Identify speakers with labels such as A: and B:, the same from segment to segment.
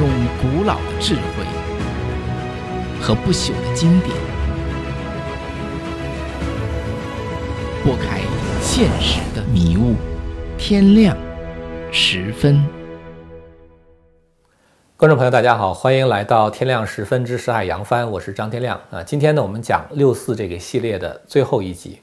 A: 用古老的智慧和不朽的经典，拨开现实的迷雾。天亮十分，
B: 观众朋友，大家好，欢迎来到天亮十分之十海扬帆，我是张天亮啊。今天呢，我们讲六四这个系列的最后一集。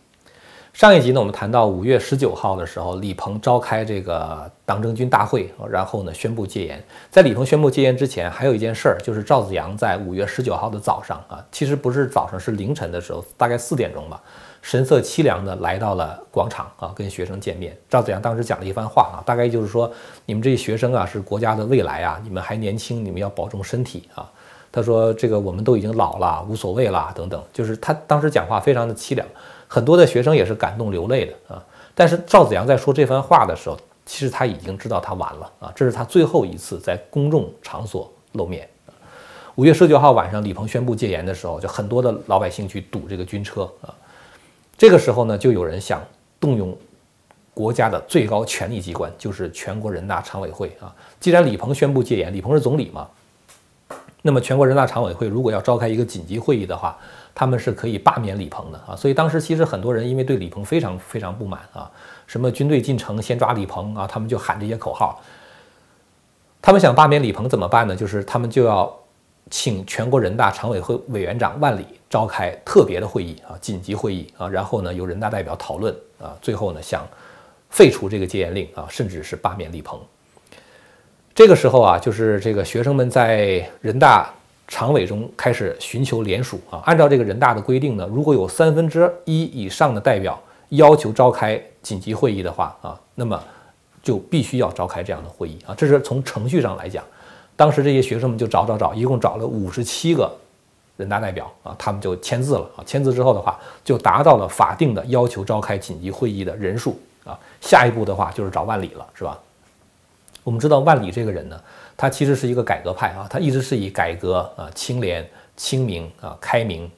B: 上一集呢，我们谈到五月十九号的时候，李鹏召开这个党政军大会，然后呢宣布戒严。在李鹏宣布戒严之前，还有一件事儿，就是赵子阳在五月十九号的早上啊，其实不是早上，是凌晨的时候，大概四点钟吧，神色凄凉的来到了广场啊，跟学生见面。赵子阳当时讲了一番话啊，大概就是说，你们这些学生啊，是国家的未来啊，你们还年轻，你们要保重身体啊。他说这个我们都已经老了，无所谓了等等，就是他当时讲话非常的凄凉。很多的学生也是感动流泪的啊，但是赵子阳在说这番话的时候，其实他已经知道他完了啊，这是他最后一次在公众场所露面。五月十九号晚上，李鹏宣布戒严的时候，就很多的老百姓去堵这个军车啊。这个时候呢，就有人想动用国家的最高权力机关，就是全国人大常委会啊。既然李鹏宣布戒严，李鹏是总理嘛，那么全国人大常委会如果要召开一个紧急会议的话，他们是可以罢免李鹏的啊，所以当时其实很多人因为对李鹏非常非常不满啊，什么军队进城先抓李鹏啊，他们就喊这些口号。他们想罢免李鹏怎么办呢？就是他们就要请全国人大常委会委员长万里召开特别的会议啊，紧急会议啊，然后呢由人大代表讨论啊，最后呢想废除这个戒严令啊，甚至是罢免李鹏。这个时候啊，就是这个学生们在人大。常委中开始寻求联署啊，按照这个人大的规定呢，如果有三分之一以上的代表要求召开紧急会议的话啊，那么就必须要召开这样的会议啊。这是从程序上来讲，当时这些学生们就找找找，一共找了五十七个人大代表啊，他们就签字了啊。签字之后的话，就达到了法定的要求召开紧急会议的人数啊。下一步的话就是找万里了，是吧？我们知道万里这个人呢。他其实是一个改革派啊，他一直是以改革啊、清廉、清明啊、开明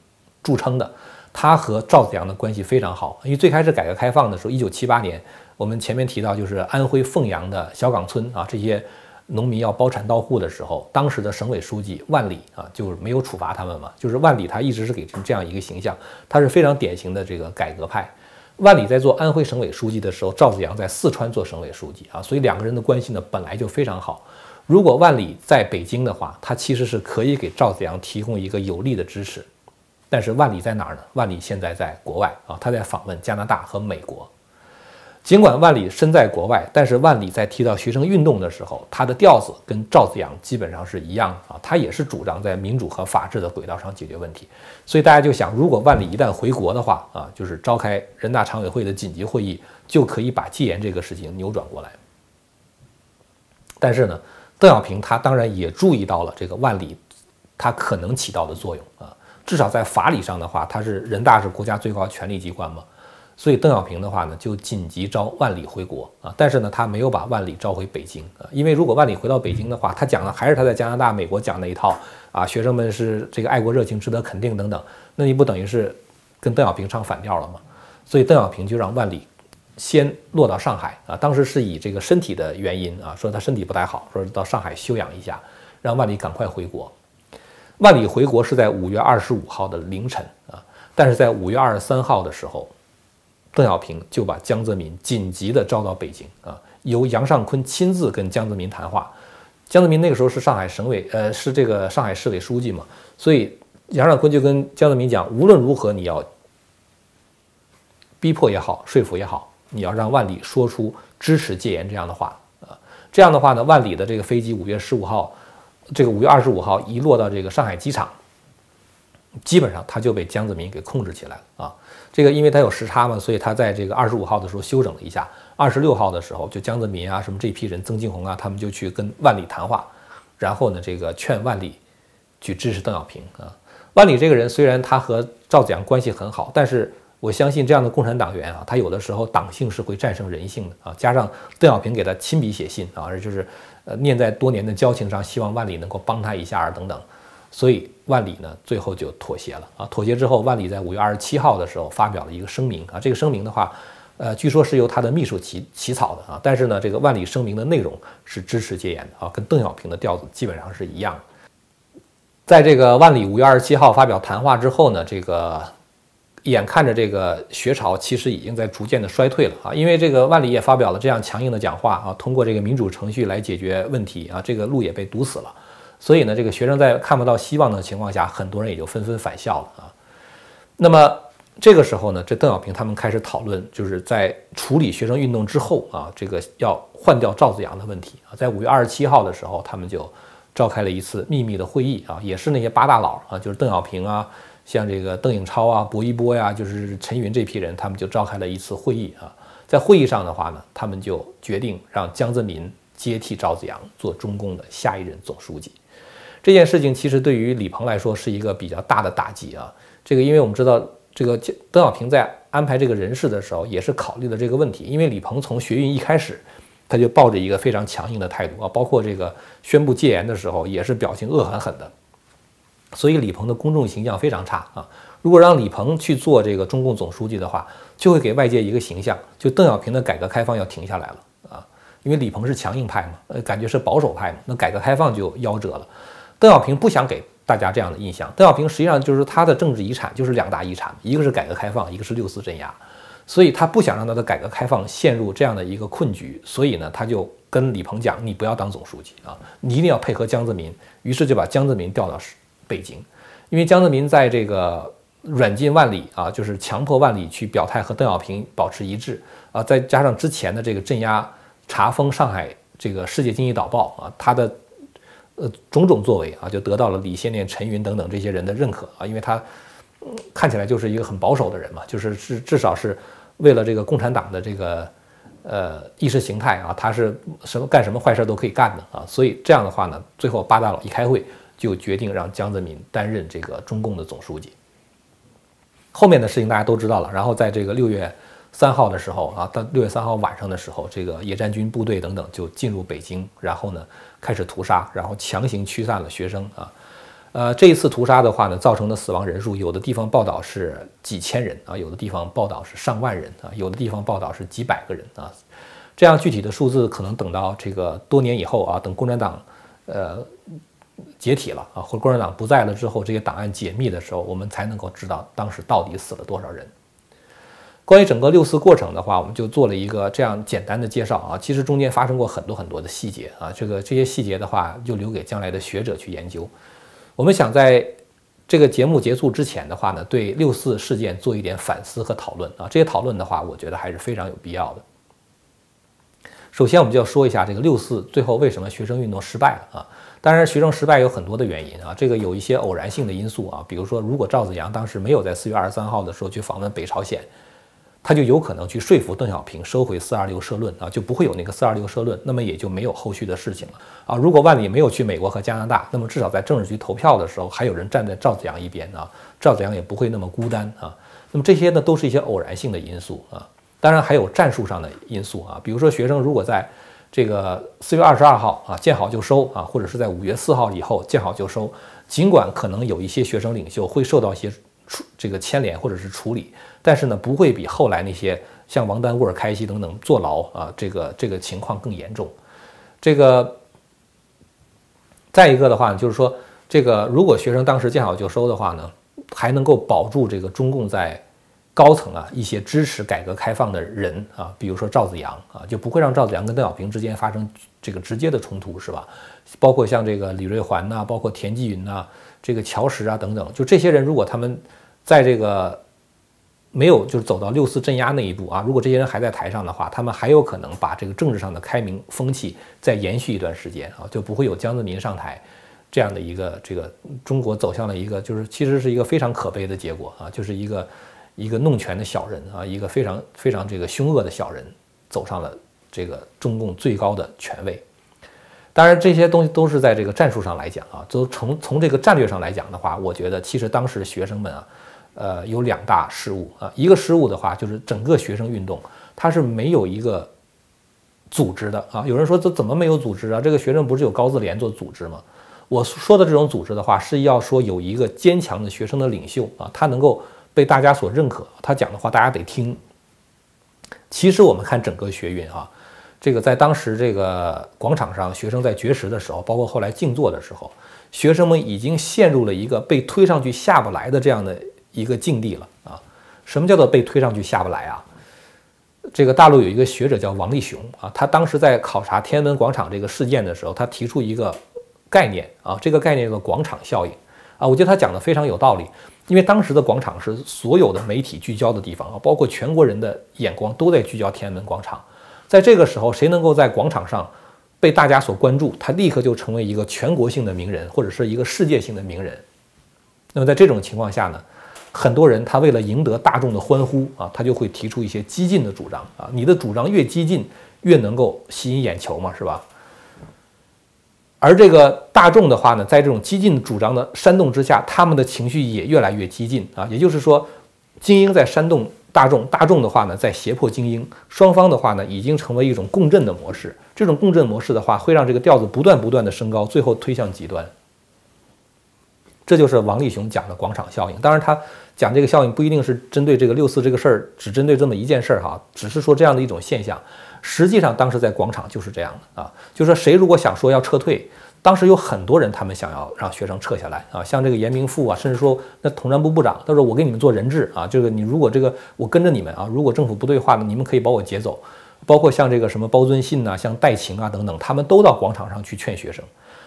B: 著称的。他和赵子阳的关系非常好，因为最开始改革开放的时候，一九七八年，我们前面提到就是安徽凤阳的小岗村啊，这些农民要包产到户的时候，当时的省委书记万里啊，就没有处罚他们嘛。就是万里他一直是给成这样一个形象，他是非常典型的这个改革派。万里在做安徽省委书记的时候，赵子阳在四川做省委书记啊，所以两个人的关系呢本来就非常好。如果万里在北京的话，他其实是可以给赵子阳提供一个有力的支持。但是万里在哪儿呢？万里现在在国外啊，他在访问加拿大和美国。尽管万里身在国外，但是万里在提到学生运动的时候，他的调子跟赵子阳基本上是一样啊，他也是主张在民主和法治的轨道上解决问题。所以大家就想，如果万里一旦回国的话啊，就是召开人大常委会的紧急会议，就可以把戒严这个事情扭转过来。但是呢？邓小平他当然也注意到了这个万里，他可能起到的作用啊，至少在法理上的话，他是人大是国家最高权力机关嘛，所以邓小平的话呢，就紧急召万里回国啊，但是呢，他没有把万里召回北京啊，因为如果万里回到北京的话，他讲的还是他在加拿大、美国讲那一套啊，学生们是这个爱国热情值得肯定等等，那你不等于是跟邓小平唱反调了吗？所以邓小平就让万里。先落到上海啊，当时是以这个身体的原因啊，说他身体不太好，说到上海休养一下，让万里赶快回国。万里回国是在五月二十五号的凌晨啊，但是在五月二十三号的时候，邓小平就把江泽民紧急的招到北京啊，由杨尚昆亲自跟江泽民谈话。江泽民那个时候是上海省委呃是这个上海市委书记嘛，所以杨尚昆就跟江泽民讲，无论如何你要逼迫也好，说服也好。你要让万里说出支持戒严这样的话啊，这样的话呢，万里的这个飞机五月十五号，这个五月二十五号一落到这个上海机场，基本上他就被江泽民给控制起来了啊。这个因为他有时差嘛，所以他在这个二十五号的时候休整了一下。二十六号的时候，就江泽民啊，什么这批人，曾庆红啊，他们就去跟万里谈话，然后呢，这个劝万里去支持邓小平啊。万里这个人虽然他和赵子阳关系很好，但是。我相信这样的共产党员啊，他有的时候党性是会战胜人性的啊。加上邓小平给他亲笔写信啊，而就是呃念在多年的交情上，希望万里能够帮他一下啊等等。所以万里呢最后就妥协了啊。妥协之后，万里在五月二十七号的时候发表了一个声明啊。这个声明的话，呃，据说是由他的秘书起起草的啊，但是呢，这个万里声明的内容是支持戒严的啊，跟邓小平的调子基本上是一样的。在这个万里五月二十七号发表谈话之后呢，这个眼看着这个学潮其实已经在逐渐的衰退了啊，因为这个万里也发表了这样强硬的讲话啊，通过这个民主程序来解决问题啊，这个路也被堵死了，所以呢，这个学生在看不到希望的情况下，很多人也就纷纷返校了啊。那么。这个时候呢，这邓小平他们开始讨论，就是在处理学生运动之后啊，这个要换掉赵子阳的问题啊。在五月二十七号的时候，他们就召开了一次秘密的会议啊，也是那些八大佬啊，就是邓小平啊，像这个邓颖超啊、薄一波呀，就是陈云这批人，他们就召开了一次会议啊。在会议上的话呢，他们就决定让江泽民接替赵子阳做中共的下一任总书记。这件事情其实对于李鹏来说是一个比较大的打击啊。这个因为我们知道。这个邓小平在安排这个人事的时候，也是考虑了这个问题。因为李鹏从学运一开始，他就抱着一个非常强硬的态度啊，包括这个宣布戒严的时候，也是表情恶狠狠的。所以李鹏的公众形象非常差啊。如果让李鹏去做这个中共总书记的话，就会给外界一个形象，就邓小平的改革开放要停下来了啊。因为李鹏是强硬派嘛，呃，感觉是保守派嘛，那改革开放就夭折了。邓小平不想给。大家这样的印象，邓小平实际上就是他的政治遗产，就是两大遗产，一个是改革开放，一个是六四镇压，所以他不想让他的改革开放陷入这样的一个困局，所以呢，他就跟李鹏讲，你不要当总书记啊，你一定要配合江泽民，于是就把江泽民调到北京，因为江泽民在这个软禁万里啊，就是强迫万里去表态和邓小平保持一致啊，再加上之前的这个镇压查封上海这个世界经济导报啊，他的。呃，种种作为啊，就得到了李先念、陈云等等这些人的认可啊，因为他看起来就是一个很保守的人嘛，就是至至少是为了这个共产党的这个呃意识形态啊，他是什么干什么坏事都可以干的啊，所以这样的话呢，最后八大佬一开会就决定让江泽民担任这个中共的总书记。后面的事情大家都知道了，然后在这个六月。三号的时候啊，到六月三号晚上的时候，这个野战军部队等等就进入北京，然后呢开始屠杀，然后强行驱散了学生啊。呃，这一次屠杀的话呢，造成的死亡人数，有的地方报道是几千人啊，有的地方报道是上万人啊，有的地方报道是几百个人啊。这样具体的数字可能等到这个多年以后啊，等共产党呃解体了啊，或者共产党不在了之后，这些档案解密的时候，我们才能够知道当时到底死了多少人。关于整个六四过程的话，我们就做了一个这样简单的介绍啊。其实中间发生过很多很多的细节啊，这个这些细节的话，就留给将来的学者去研究。我们想在这个节目结束之前的话呢，对六四事件做一点反思和讨论啊。这些讨论的话，我觉得还是非常有必要的。首先，我们就要说一下这个六四最后为什么学生运动失败了啊？当然，学生失败有很多的原因啊，这个有一些偶然性的因素啊，比如说，如果赵子阳当时没有在四月二十三号的时候去访问北朝鲜。他就有可能去说服邓小平收回四二六社论啊，就不会有那个四二六社论，那么也就没有后续的事情了啊。如果万里没有去美国和加拿大，那么至少在政治局投票的时候，还有人站在赵子阳一边啊，赵子阳也不会那么孤单啊。那么这些呢，都是一些偶然性的因素啊。当然还有战术上的因素啊，比如说学生如果在这个四月二十二号啊见好就收啊，或者是在五月四号以后见好就收，尽管可能有一些学生领袖会受到一些。处这个牵连或者是处理，但是呢，不会比后来那些像王丹、沃尔开西等等坐牢啊，这个这个情况更严重。这个再一个的话，就是说，这个如果学生当时见好就收的话呢，还能够保住这个中共在高层啊一些支持改革开放的人啊，比如说赵子阳啊，就不会让赵子阳跟邓小平之间发生这个直接的冲突，是吧？包括像这个李瑞环呐，包括田纪云呐，这个乔石啊等等，就这些人，如果他们在这个没有就是走到六四镇压那一步啊，如果这些人还在台上的话，他们还有可能把这个政治上的开明风气再延续一段时间啊，就不会有江泽民上台这样的一个这个中国走向了一个就是其实是一个非常可悲的结果啊，就是一个一个弄权的小人啊，一个非常非常这个凶恶的小人走上了这个中共最高的权位。当然这些东西都是在这个战术上来讲啊，都从从这个战略上来讲的话，我觉得其实当时学生们啊。呃，有两大失误啊。一个失误的话，就是整个学生运动它是没有一个组织的啊。有人说这怎么没有组织啊？这个学生不是有高自联做组织吗？我说的这种组织的话，是要说有一个坚强的学生的领袖啊，他能够被大家所认可，他讲的话大家得听。其实我们看整个学运啊，这个在当时这个广场上，学生在绝食的时候，包括后来静坐的时候，学生们已经陷入了一个被推上去下不来的这样的一个境地了啊。什么叫做被推上去下不来啊？这个大陆有一个学者叫王立雄啊，他当时在考察天安门广场这个事件的时候，他提出一个概念啊，这个概念叫做广场效应啊，我觉得他讲的非常有道理。因为当时的广场是所有的媒体聚焦的地方啊，包括全国人的眼光都在聚焦天安门广场。在这个时候，谁能够在广场上被大家所关注，他立刻就成为一个全国性的名人，或者是一个世界性的名人。那么在这种情况下呢，很多人他为了赢得大众的欢呼啊，他就会提出一些激进的主张啊。你的主张越激进，越能够吸引眼球嘛，是吧？而这个大众的话呢，在这种激进主张的煽动之下，他们的情绪也越来越激进啊。也就是说，精英在煽动大众，大众的话呢，在胁迫精英，双方的话呢，已经成为一种共振的模式。这种共振模式的话，会让这个调子不断不断的升高，最后推向极端。这就是王立雄讲的广场效应。当然，他讲这个效应不一定是针对这个六四这个事儿，只针对这么一件事儿哈，只是说这样的一种现象。实际上，当时在广场就是这样的啊，就是说谁如果想说要撤退，当时有很多人他们想要让学生撤下来啊，像这个严明富啊，甚至说那统战部部长，他说我给你们做人质啊，这个你如果这个我跟着你们啊，如果政府不对话呢，你们可以把我劫走。包括像这个什么包遵信呐，像戴晴啊等等，他们都到广场上去劝学生，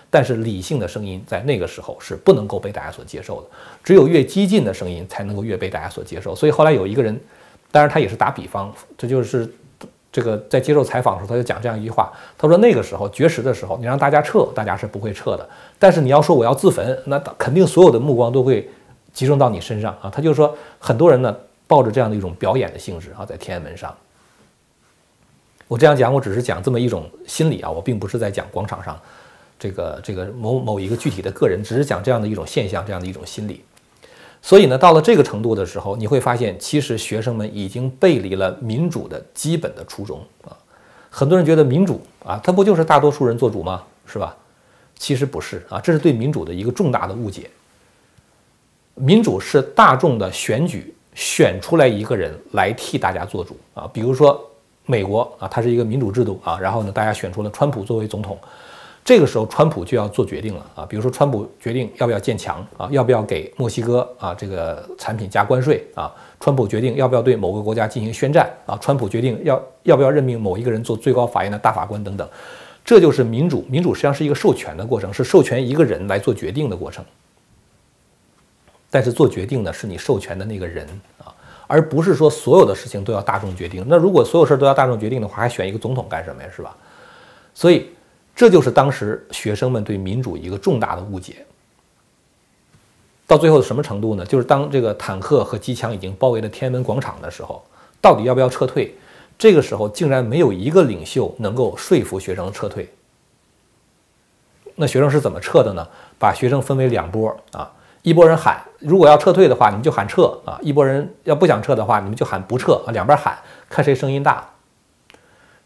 B: 但是理性的声音在那个时候是不能够被大家所接受的，只有越激进的声音才能够越被大家所接受。所以后来有一个人，当然他也是打比方，这就是。这个在接受采访的时候，他就讲这样一句话，他说：“那个时候绝食的时候，你让大家撤，大家是不会撤的。但是你要说我要自焚，那肯定所有的目光都会集中到你身上啊。”他就说，很多人呢抱着这样的一种表演的性质啊，在天安门上。我这样讲，我只是讲这么一种心理啊，我并不是在讲广场上这个这个某某一个具体的个人，只是讲这样的一种现象，这样的一种心理。所以呢，到了这个程度的时候，你会发现，其实学生们已经背离了民主的基本的初衷啊。很多人觉得民主啊，它不就是大多数人做主吗？是吧？其实不是啊，这是对民主的一个重大的误解。民主是大众的选举选出来一个人来替大家做主啊。比如说美国啊，它是一个民主制度啊，然后呢，大家选出了川普作为总统。这个时候，川普就要做决定了啊，比如说，川普决定要不要建墙啊，要不要给墨西哥啊这个产品加关税啊，川普决定要不要对某个国家进行宣战啊，川普决定要要不要任命某一个人做最高法院的大法官等等，这就是民主。民主实际上是一个授权的过程，是授权一个人来做决定的过程。但是做决定的是你授权的那个人啊，而不是说所有的事情都要大众决定。那如果所有事儿都要大众决定的话，还选一个总统干什么呀？是吧？所以。这就是当时学生们对民主一个重大的误解。到最后什么程度呢？就是当这个坦克和机枪已经包围了天安门广场的时候，到底要不要撤退？这个时候竟然没有一个领袖能够说服学生撤退。那学生是怎么撤的呢？把学生分为两波啊，一波人喊如果要撤退的话，你们就喊撤啊；一波人要不想撤的话，你们就喊不撤啊。两边喊，看谁声音大。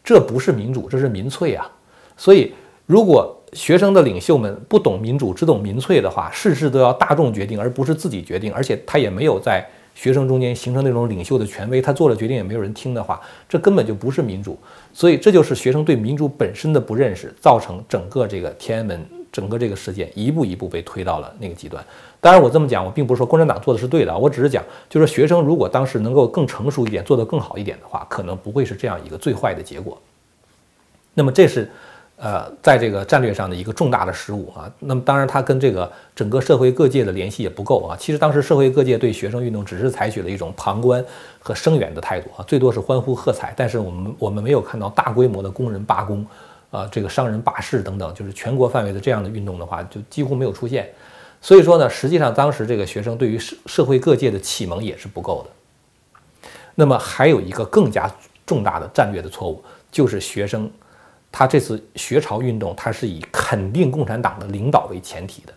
B: 这不是民主，这是民粹啊。所以，如果学生的领袖们不懂民主，只懂民粹的话，事事都要大众决定，而不是自己决定，而且他也没有在学生中间形成那种领袖的权威，他做了决定也没有人听的话，这根本就不是民主。所以，这就是学生对民主本身的不认识，造成整个这个天安门整个这个事件一步一步被推到了那个极端。当然，我这么讲，我并不是说共产党做的是对的，我只是讲，就是学生如果当时能够更成熟一点，做得更好一点的话，可能不会是这样一个最坏的结果。那么，这是。呃，在这个战略上的一个重大的失误啊，那么当然它跟这个整个社会各界的联系也不够啊。其实当时社会各界对学生运动只是采取了一种旁观和声援的态度啊，最多是欢呼喝彩，但是我们我们没有看到大规模的工人罢工，啊，这个商人罢市等等，就是全国范围的这样的运动的话，就几乎没有出现。所以说呢，实际上当时这个学生对于社社会各界的启蒙也是不够的。那么还有一个更加重大的战略的错误，就是学生。他这次学潮运动，他是以肯定共产党的领导为前提的。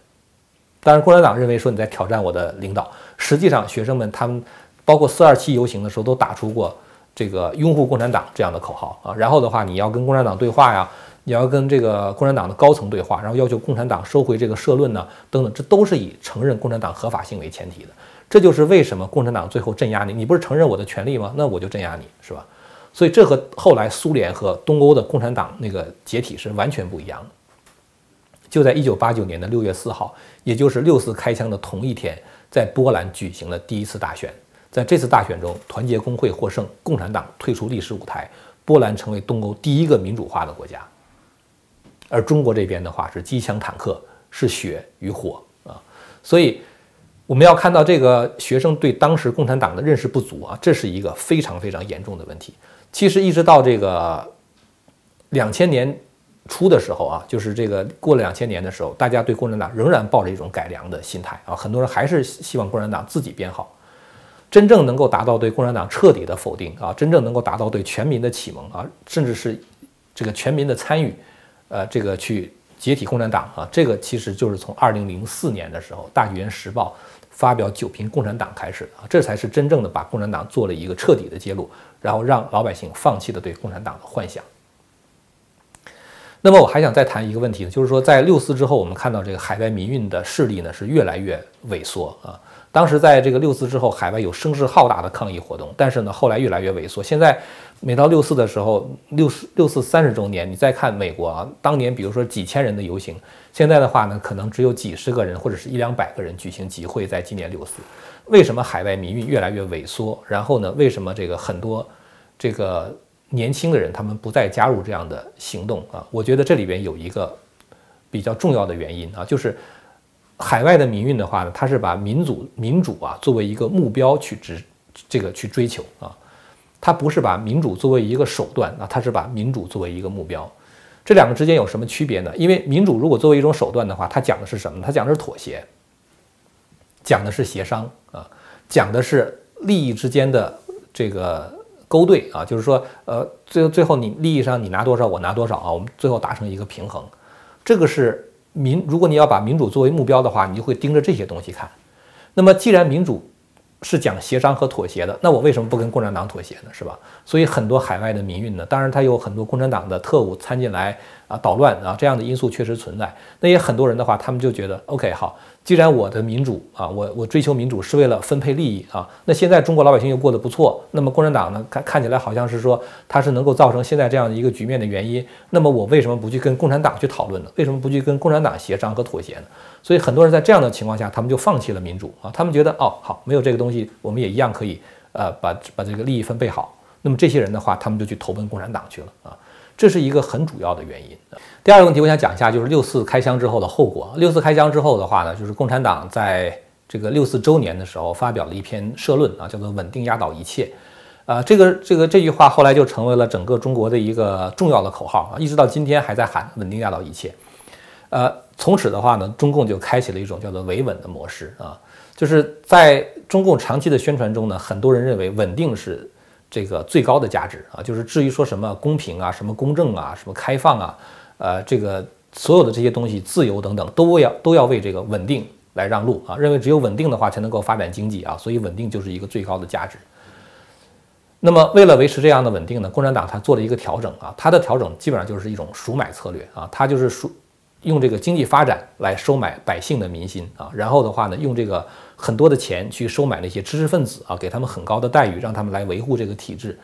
B: 当然，共产党认为说你在挑战我的领导。实际上，学生们他们包括四二七游行的时候，都打出过这个拥护共产党这样的口号啊。然后的话，你要跟共产党对话呀，你要跟这个共产党的高层对话，然后要求共产党收回这个社论呢，等等，这都是以承认共产党合法性为前提的。这就是为什么共产党最后镇压你，你不是承认我的权利吗？那我就镇压你，是吧？所以这和后来苏联和东欧的共产党那个解体是完全不一样的。就在一九八九年的六月四号，也就是六四开枪的同一天，在波兰举行了第一次大选。在这次大选中，团结工会获胜，共产党退出历史舞台，波兰成为东欧第一个民主化的国家。而中国这边的话是机枪坦克，是血与火啊。所以我们要看到这个学生对当时共产党的认识不足啊，这是一个非常非常严重的问题。其实一直到这个两千年。初的时候啊，就是这个过了两千年的时候，大家对共产党仍然抱着一种改良的心态啊，很多人还是希望共产党自己变好。真正能够达到对共产党彻底的否定啊，真正能够达到对全民的启蒙啊，甚至是这个全民的参与，呃，这个去解体共产党啊，这个其实就是从二零零四年的时候，《大纪元时报》发表九评共产党开始啊，这才是真正的把共产党做了一个彻底的揭露，然后让老百姓放弃了对共产党的幻想。那么我还想再谈一个问题呢，就是说在六四之后，我们看到这个海外民运的势力呢是越来越萎缩啊。当时在这个六四之后，海外有声势浩大的抗议活动，但是呢后来越来越萎缩。现在每到六四的时候，六四六四三十周年，你再看美国啊，当年比如说几千人的游行，现在的话呢可能只有几十个人或者是一两百个人举行集会，在纪念六四。为什么海外民运越来越萎缩？然后呢，为什么这个很多这个？年轻的人，他们不再加入这样的行动啊！我觉得这里边有一个比较重要的原因啊，就是海外的民运的话呢，它是把民主民主啊作为一个目标去执这个去追求啊，它不是把民主作为一个手段啊，它是把民主作为一个目标。这两个之间有什么区别呢？因为民主如果作为一种手段的话，它讲的是什么？它讲的是妥协，讲的是协商啊，讲的是利益之间的这个。勾兑啊，就是说，呃，最最后你利益上你拿多少，我拿多少啊，我们最后达成一个平衡。这个是民，如果你要把民主作为目标的话，你就会盯着这些东西看。那么既然民主是讲协商和妥协的，那我为什么不跟共产党妥协呢？是吧？所以很多海外的民运呢，当然它有很多共产党的特务参进来啊，捣乱啊，这样的因素确实存在。那也很多人的话，他们就觉得，OK，好。既然我的民主啊，我我追求民主是为了分配利益啊，那现在中国老百姓又过得不错，那么共产党呢，看看起来好像是说它是能够造成现在这样的一个局面的原因，那么我为什么不去跟共产党去讨论呢？为什么不去跟共产党协商和妥协呢？所以很多人在这样的情况下，他们就放弃了民主啊，他们觉得哦好，没有这个东西，我们也一样可以呃把把这个利益分配好，那么这些人的话，他们就去投奔共产党去了啊。这是一个很主要的原因。第二个问题，我想讲一下，就是六四开枪之后的后果。六四开枪之后的话呢，就是共产党在这个六四周年的时候发表了一篇社论啊，叫做“稳定压倒一切”。啊，这个这个这句话后来就成为了整个中国的一个重要的口号啊，一直到今天还在喊“稳定压倒一切”。呃，从此的话呢，中共就开启了一种叫做维稳的模式啊，就是在中共长期的宣传中呢，很多人认为稳定是。这个最高的价值啊，就是至于说什么公平啊、什么公正啊、什么开放啊，呃，这个所有的这些东西、自由等等，都要都要为这个稳定来让路啊。认为只有稳定的话才能够发展经济啊，所以稳定就是一个最高的价值。那么为了维持这样的稳定呢，共产党他做了一个调整啊，他的调整基本上就是一种赎买策略啊，他就是赎。用这个经济发展来收买百姓的民心啊，然后的话呢，用这个很多的钱去收买那些知识分子啊，给他们很高的待遇，让他们来维护这个体制，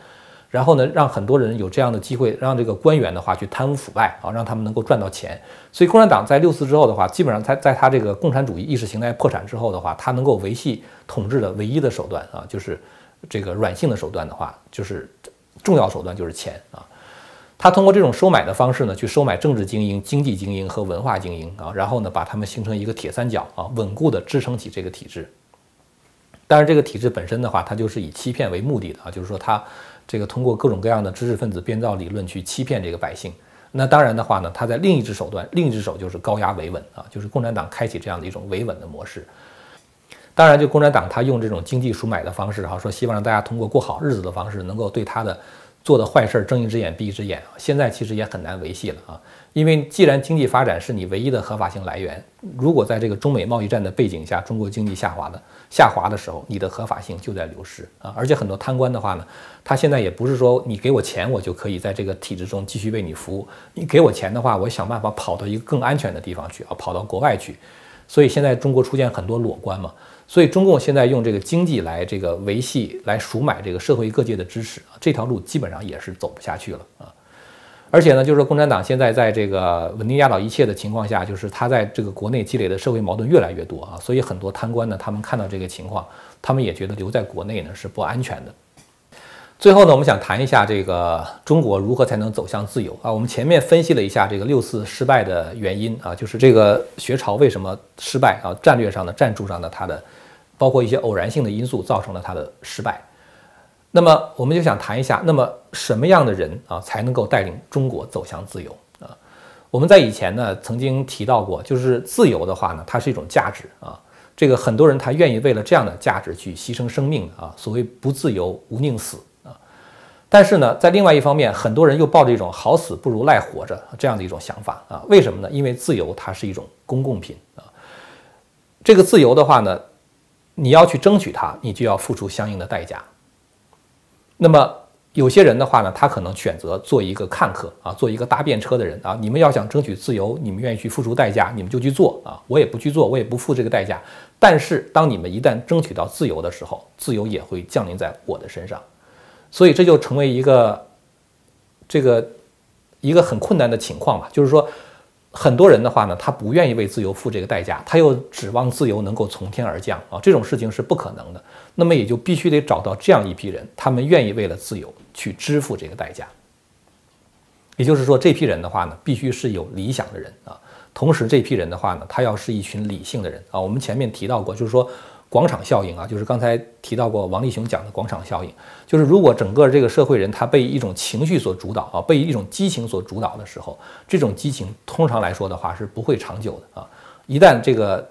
B: 然后呢，让很多人有这样的机会，让这个官员的话去贪污腐败啊，让他们能够赚到钱。所以共产党在六四之后的话，基本上在在他这个共产主义意识形态破产之后的话，他能够维系统治的唯一的手段啊，就是这个软性的手段的话，就是重要手段就是钱啊。他通过这种收买的方式呢，去收买政治精英、经济精英和文化精英啊，然后呢，把他们形成一个铁三角啊，稳固的支撑起这个体制。但是这个体制本身的话，它就是以欺骗为目的的啊，就是说他这个通过各种各样的知识分子编造理论去欺骗这个百姓。那当然的话呢，他在另一只手段，另一只手就是高压维稳啊，就是共产党开启这样的一种维稳的模式。当然，就共产党他用这种经济赎买的方式啊，说希望让大家通过过好日子的方式，能够对他的。做的坏事睁一只眼闭一只眼，现在其实也很难维系了啊，因为既然经济发展是你唯一的合法性来源，如果在这个中美贸易战的背景下，中国经济下滑的下滑的时候，你的合法性就在流失啊，而且很多贪官的话呢，他现在也不是说你给我钱我就可以在这个体制中继续为你服务，你给我钱的话，我想办法跑到一个更安全的地方去啊，跑到国外去，所以现在中国出现很多裸官嘛，所以中共现在用这个经济来这个维系、来赎买这个社会各界的支持，这条路基本上也是走不下去了啊。而且呢，就是说共产党现在在这个稳定压倒一切的情况下，就是他在这个国内积累的社会矛盾越来越多啊，所以很多贪官呢，他们看到这个情况，他们也觉得留在国内呢是不安全的。最后呢，我们想谈一下这个中国如何才能走向自由啊？我们前面分析了一下这个六四失败的原因啊，就是这个学潮为什么失败啊？战略上的、战术上的，它的包括一些偶然性的因素造成了它的失败。那么我们就想谈一下，那么什么样的人啊才能够带领中国走向自由啊？我们在以前呢曾经提到过，就是自由的话呢，它是一种价值啊。这个很多人他愿意为了这样的价值去牺牲生命啊。所谓不自由无宁死。但是呢，在另外一方面，很多人又抱着一种好死不如赖活着这样的一种想法啊。为什么呢？因为自由它是一种公共品啊。这个自由的话呢，你要去争取它，你就要付出相应的代价。那么有些人的话呢，他可能选择做一个看客啊，做一个搭便车的人啊。你们要想争取自由，你们愿意去付出代价，你们就去做啊。我也不去做，我也不付这个代价。但是当你们一旦争取到自由的时候，自由也会降临在我的身上。所以这就成为一个这个一个很困难的情况吧。就是说，很多人的话呢，他不愿意为自由付这个代价，他又指望自由能够从天而降啊，这种事情是不可能的。那么也就必须得找到这样一批人，他们愿意为了自由去支付这个代价。也就是说，这批人的话呢，必须是有理想的人啊。同时，这批人的话呢，他要是一群理性的人啊。我们前面提到过，就是说广场效应啊，就是刚才提到过王立雄讲的广场效应，就是如果整个这个社会人他被一种情绪所主导啊，被一种激情所主导的时候，这种激情通常来说的话是不会长久的啊。一旦这个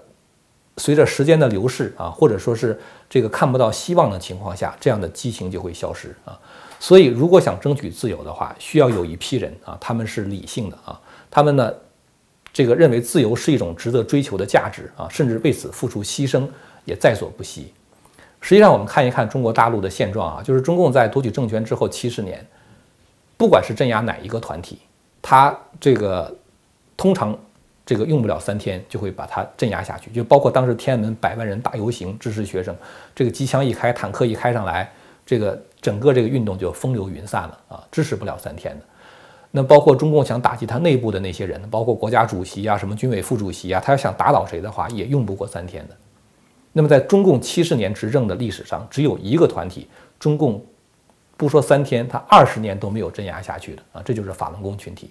B: 随着时间的流逝啊，或者说是这个看不到希望的情况下，这样的激情就会消失啊。所以，如果想争取自由的话，需要有一批人啊，他们是理性的啊，他们呢，这个认为自由是一种值得追求的价值啊，甚至为此付出牺牲也在所不惜。实际上，我们看一看中国大陆的现状啊，就是中共在夺取政权之后七十年，不管是镇压哪一个团体，他这个通常。这个用不了三天就会把它镇压下去，就包括当时天安门百万人大游行支持学生，这个机枪一开，坦克一开上来，这个整个这个运动就风流云散了啊，支持不了三天的。那包括中共想打击他内部的那些人，包括国家主席啊，什么军委副主席啊，他要想打倒谁的话，也用不过三天的。那么在中共七十年执政的历史上，只有一个团体，中共不说三天，他二十年都没有镇压下去的啊，这就是法轮功群体。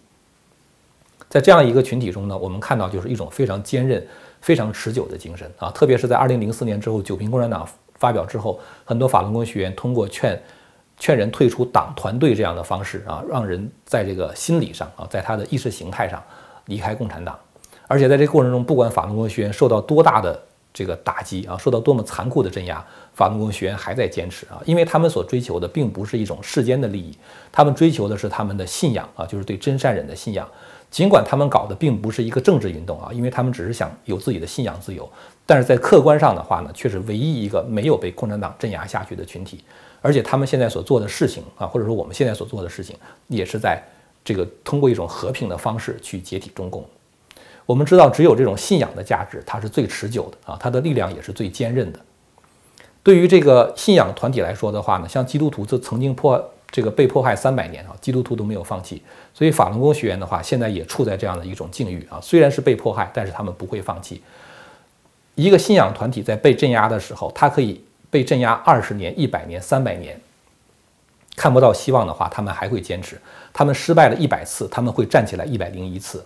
B: 在这样一个群体中呢，我们看到就是一种非常坚韧、非常持久的精神啊！特别是在二零零四年之后，九平共产党发表之后，很多法轮功学员通过劝劝人退出党团队这样的方式啊，让人在这个心理上啊，在他的意识形态上离开共产党。而且在这个过程中，不管法轮功学员受到多大的这个打击啊，受到多么残酷的镇压，法轮功学员还在坚持啊，因为他们所追求的并不是一种世间的利益，他们追求的是他们的信仰啊，就是对真善忍的信仰。尽管他们搞的并不是一个政治运动啊，因为他们只是想有自己的信仰自由，但是在客观上的话呢，却是唯一一个没有被共产党镇压下去的群体。而且他们现在所做的事情啊，或者说我们现在所做的事情，也是在这个通过一种和平的方式去解体中共。我们知道，只有这种信仰的价值，它是最持久的啊，它的力量也是最坚韧的。对于这个信仰团体来说的话呢，像基督徒就曾经破。这个被迫害三百年啊，基督徒都没有放弃，所以法轮功学员的话，现在也处在这样的一种境遇啊。虽然是被迫害，但是他们不会放弃。一个信仰团体在被镇压的时候，他可以被镇压二十年、一百年、三百年，看不到希望的话，他们还会坚持。他们失败了一百次，他们会站起来一百零一次。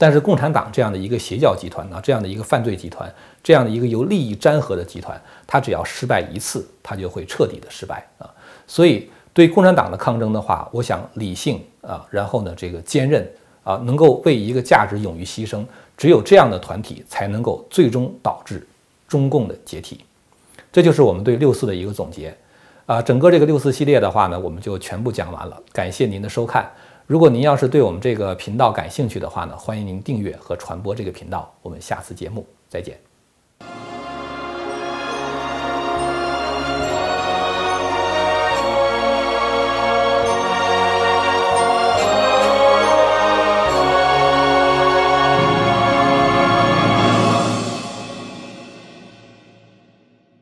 B: 但是共产党这样的一个邪教集团呢，这样的一个犯罪集团，这样的一个由利益粘合的集团，它只要失败一次，它就会彻底的失败啊。所以。对共产党的抗争的话，我想理性啊，然后呢，这个坚韧啊，能够为一个价值勇于牺牲，只有这样的团体才能够最终导致中共的解体。这就是我们对六四的一个总结啊。整个这个六四系列的话呢，我们就全部讲完了。感谢您的收看。如果您要是对我们这个频道感兴趣的话呢欢迎您订阅和传播这个频道。我们下次节目再见。